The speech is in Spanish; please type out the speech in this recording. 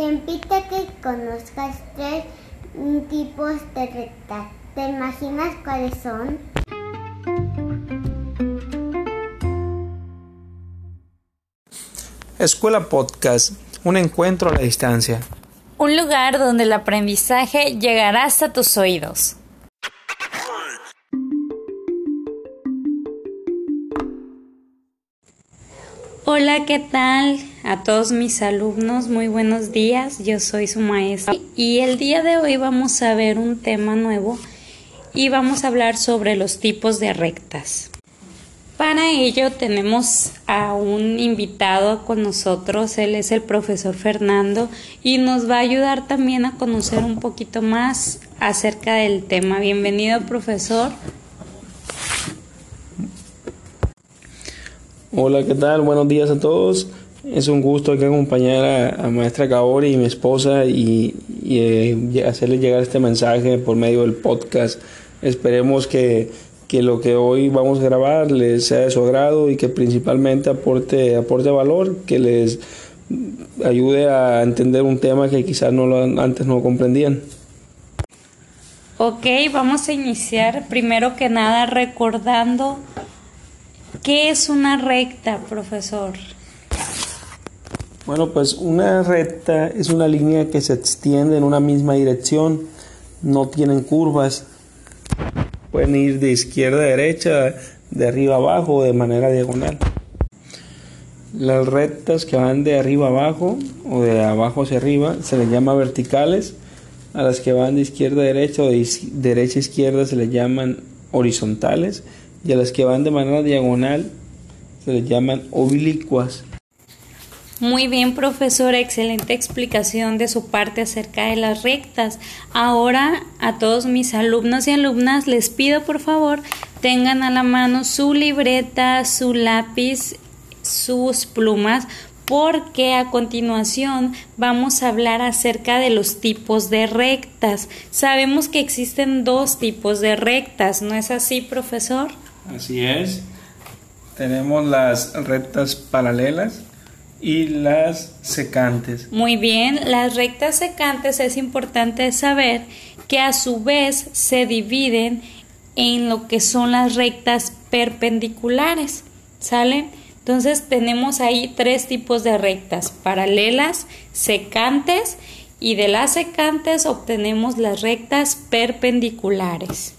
Te invito a que conozcas tres tipos de rectas. ¿Te imaginas cuáles son? Escuela Podcast, un encuentro a la distancia. Un lugar donde el aprendizaje llegará hasta tus oídos. Hola, ¿qué tal? A todos mis alumnos, muy buenos días. Yo soy su maestra y el día de hoy vamos a ver un tema nuevo y vamos a hablar sobre los tipos de rectas. Para ello tenemos a un invitado con nosotros, él es el profesor Fernando y nos va a ayudar también a conocer un poquito más acerca del tema. Bienvenido profesor. Hola, ¿qué tal? Buenos días a todos. Es un gusto aquí acompañar a, maestra Kaori y mi esposa y, eh, hacerles llegar este mensaje por medio del podcast. Esperemos que que lo que hoy vamos a grabar les sea de su agrado y que principalmente aporte, aporte valor, que les ayude a entender un tema que quizás no lo, antes no comprendían. Ok, vamos a iniciar primero que nada recordando qué es una recta, profesor. Bueno, pues una recta es una línea que se extiende en una misma dirección, no tienen curvas, Pueden ir de izquierda a derecha, de arriba a abajo, de manera diagonal. Las rectas que van de arriba a abajo o de abajo hacia arriba se les llama verticales. A las que van de izquierda a derecha o de derecha a izquierda se les llaman horizontales. Y a las que van de manera diagonal se les llaman oblicuas. Muy bien, profesora, excelente explicación de su parte acerca de las rectas. Ahora a todos mis alumnos y alumnas les pido por favor tengan a la mano su libreta, su lápiz, sus plumas, porque a continuación vamos a hablar acerca de los tipos de rectas. Sabemos que existen dos tipos de rectas, ¿no es así, profesor? Así es. Tenemos las rectas paralelas y las secantes. Muy bien, las rectas secantes es importante saber que a su vez se dividen en lo que son las rectas perpendiculares, ¿sale? Entonces tenemos ahí tres tipos de rectas, paralelas, secantes y de las secantes obtenemos las rectas perpendiculares.